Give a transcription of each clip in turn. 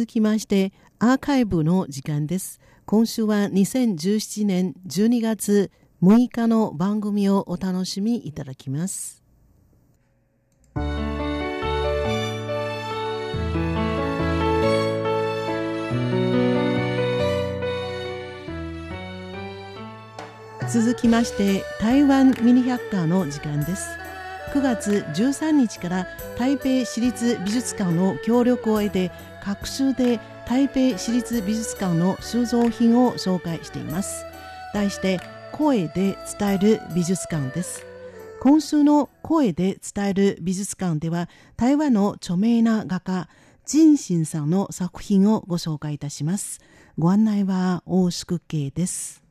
続きましてアーカイブの時間です。今週は2017年12月6日の番組をお楽しみいただきます。続きまして台湾ミニ百科の時間です。9月13日から台北市立美術館の協力を得て各州で台北市立美術館の収蔵品を紹介しています。題して声で伝える美術館です。今週の声で伝える美術館では台湾の著名な画家陳信さんの作品をご紹介いたします。ご案内は大宿慶です。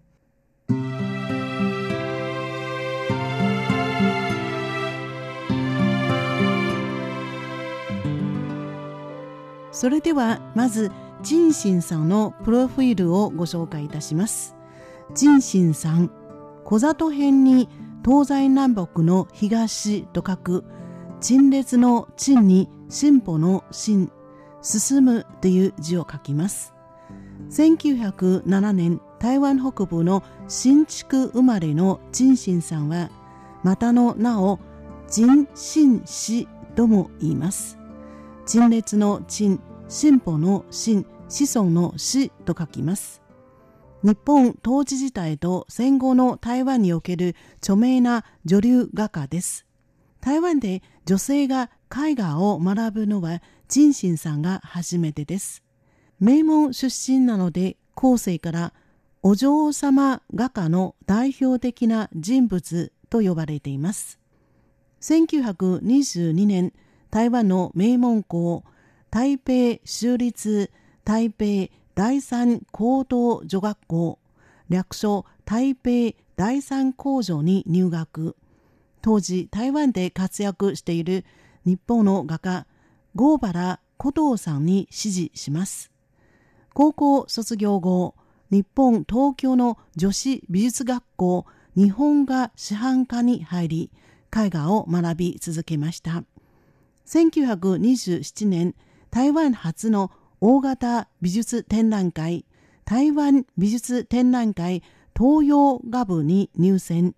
それではまず陳信さんのプロフィールをご紹介いたします。陳信さん小里編に東西南北の東と書く陳列の陳に進歩の進進むという字を書きます。1907年台湾北部の新築生まれの陳信さんはまたの名を陳信氏とも言います。陳列の陳進歩の進子孫の死と書きます。日本統治時代と戦後の台湾における著名な女流画家です。台湾で女性が絵画を学ぶのは陳信さんが初めてです。名門出身なので後世からお嬢様画家の代表的な人物と呼ばれています。1922年台湾の名門校台北州立台北第三高等女学校略称台北第三工場に入学。当時台湾で活躍している日本の画家郷原古藤さんに師事します。高校卒業後日本東京の女子美術学校日本画師範科に入り絵画を学び続けました。1927年台湾初の大型美術展覧会台湾美術展覧会東洋画部に入選。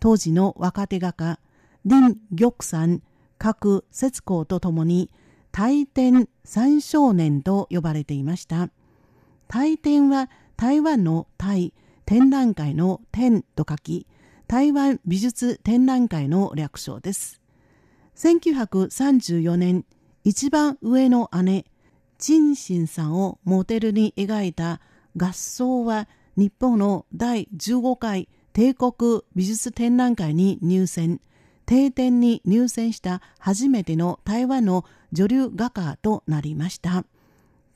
当時の若手画家林玉山各節子とともに大展三少年と呼ばれていました。大展は台湾の台展覧会の展と書き台湾美術展覧会の略称です。1934年一番上の姉、陳信さんをモデルに描いた合奏は日本の第15回帝国美術展覧会に入選、定点に入選した初めての台湾の女流画家となりました。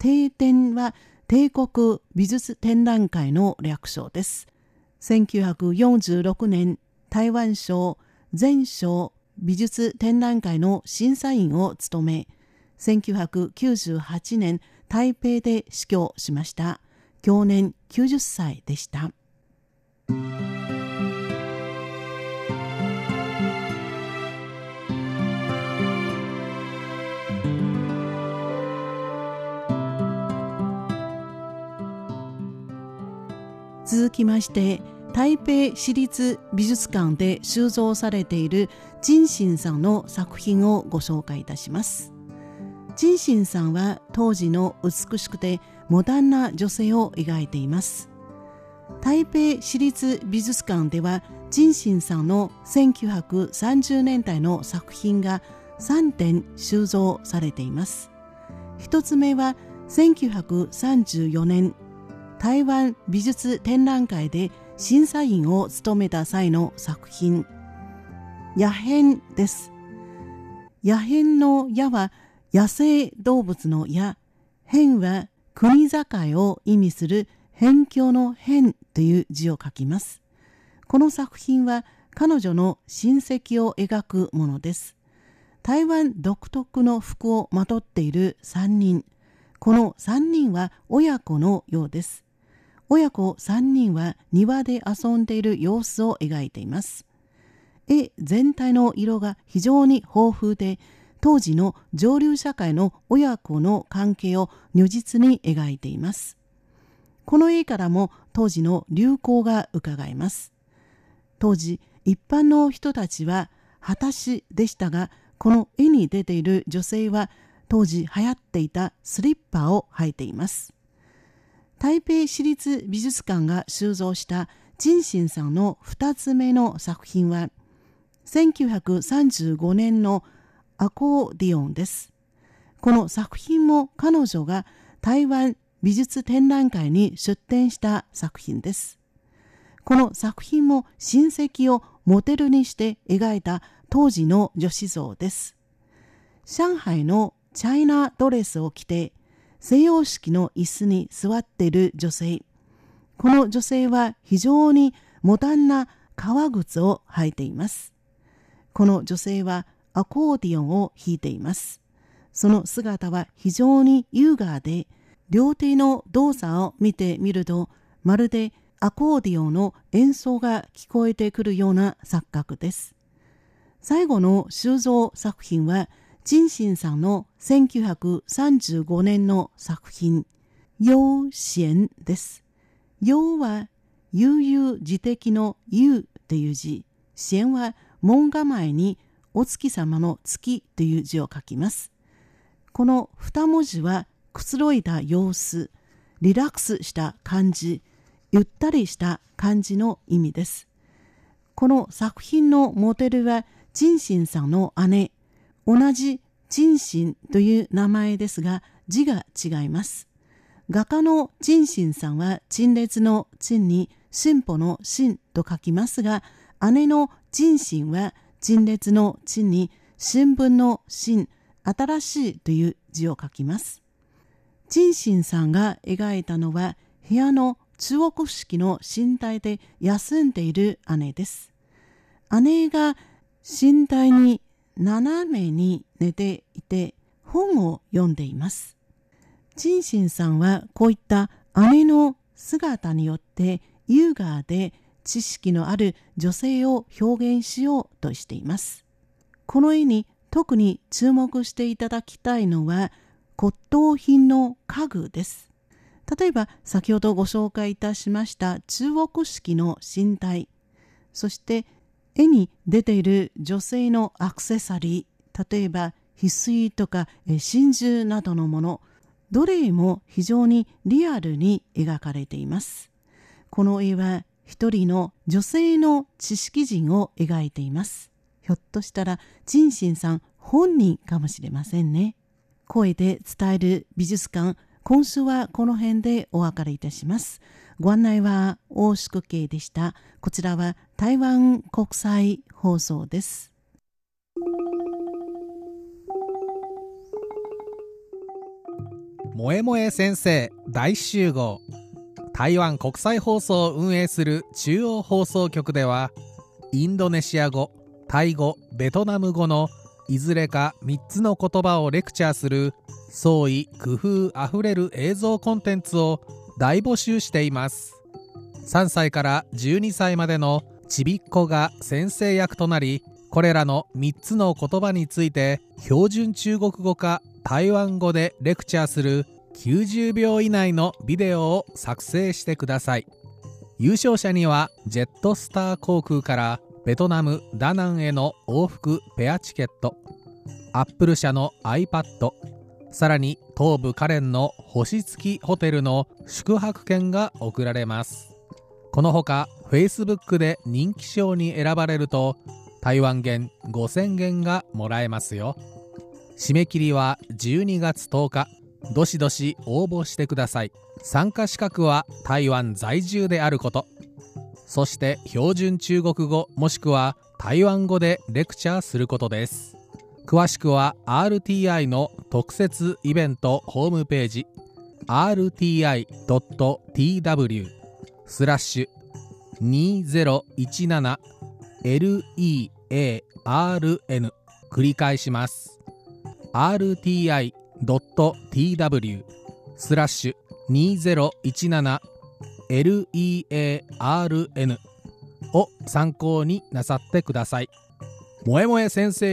定点は帝国美術展覧会の略称です。1946年台湾省全省美術展覧会の審査員を務め、1998年台北で死去しました去年90歳でした続きまして台北市立美術館で収蔵されている陳信さんの作品をご紹介いたします。陳信さんは当時の美しくてモダンな女性を描いています。台北市立美術館では陳信さんの1930年代の作品が3点収蔵されています。一つ目は1934年台湾美術展覧会で審査員を務めた際の作品。野変です。野変の矢は野生動物の矢、変は国境を意味する辺境の変という字を書きます。この作品は彼女の親戚を描くものです。台湾独特の服をまとっている3人。この3人は親子のようです。親子3人は庭で遊んでいる様子を描いています。絵全体の色が非常に豊富で当時の上流社会の親子の関係を如実に描いています。この絵からも当時の流行が伺えます。当時、一般の人たちは裸足でしたが、この絵に出ている女性は当時流行っていたスリッパを履いています。台北市立美術館が収蔵した陳信さんの2つ目の作品は1935年のアコーディオンです。この作品も彼女が台湾美術展覧会に出展した作品です。この作品も親戚をモデルにして描いた当時の女子像です。上海のチャイナドレスを着て西洋式の椅子に座っている女性。この女性は非常にモダンな革靴を履いています。この女性はアコーディオンを弾いています。その姿は非常に優雅で、両手の動作を見てみると、まるでアコーディオンの演奏が聞こえてくるような錯覚です。最後の収蔵作品は、陳信さんの1935年の作品、陽贤です。陽は悠々自適の悠という字、賢は門構えにお月様の月という字を書きます。この二文字はくつろいだ様子、リラックスした感じ、ゆったりした感じの意味です。この作品のモデルは陳信さんの姉、同じ陳信という名前ですが字が違います。画家の陳信さんは陳列の陳に進歩の進と書きますが、姉の陳信は陳列の陳に新聞の新、新しいという字を書きます。陳信さんが描いたのは部屋の中国式の身体で休んでいる姉です。姉が身体に斜めに寝ていて本を読んでいます。チンシンさんはこういった姉の姿によって優雅で知識のある女性を表現しようとしています。この絵に特に注目していただきたいのは骨董品の家具です。例えば先ほどご紹介いたしました中国式の身体、そして絵に出ている女性のアクセサリー、例えば翡翠とか真珠などのもの、どれも非常にリアルに描かれています。この絵は一人の女性の知識人を描いています。ひょっとしたらジンシンさん本人かもしれませんね。声で伝える美術館、今週はこの辺でお別れいたします。ご案内は大宿慶でした。こちらは台湾国際放送です。萌え萌え先生大集合台湾国際放送を運営する中央放送局ではインドネシア語タイ語ベトナム語のいずれか3つの言葉をレクチャーする創意工夫あふれる映像コンテンツを大募集しています。3歳から12歳までのちびっ子が先生役となりこれらの3つの言葉について標準中国語か台湾語でレクチャーする90秒以内のビデオを作成してください。優勝者にはジェットスター航空からベトナム・ダナンへの往復ペアチケット。アップル社の iPad さらに東部カレンの星付きホテルの宿泊券が贈られます。このほか Facebook で人気賞に選ばれると台湾元5000元がもらえますよ。締め切りは12月10日。どしどし応募してください。参加資格は台湾在住であること。そして標準中国語もしくは台湾語でレクチャーすることです。詳しくは RTI の特設イベントホームページ。rti.tw スラッシュ2017 learn 繰り返します。rti rti.tw スラッシュ 2017learn を参考になさってください。もえもえ先生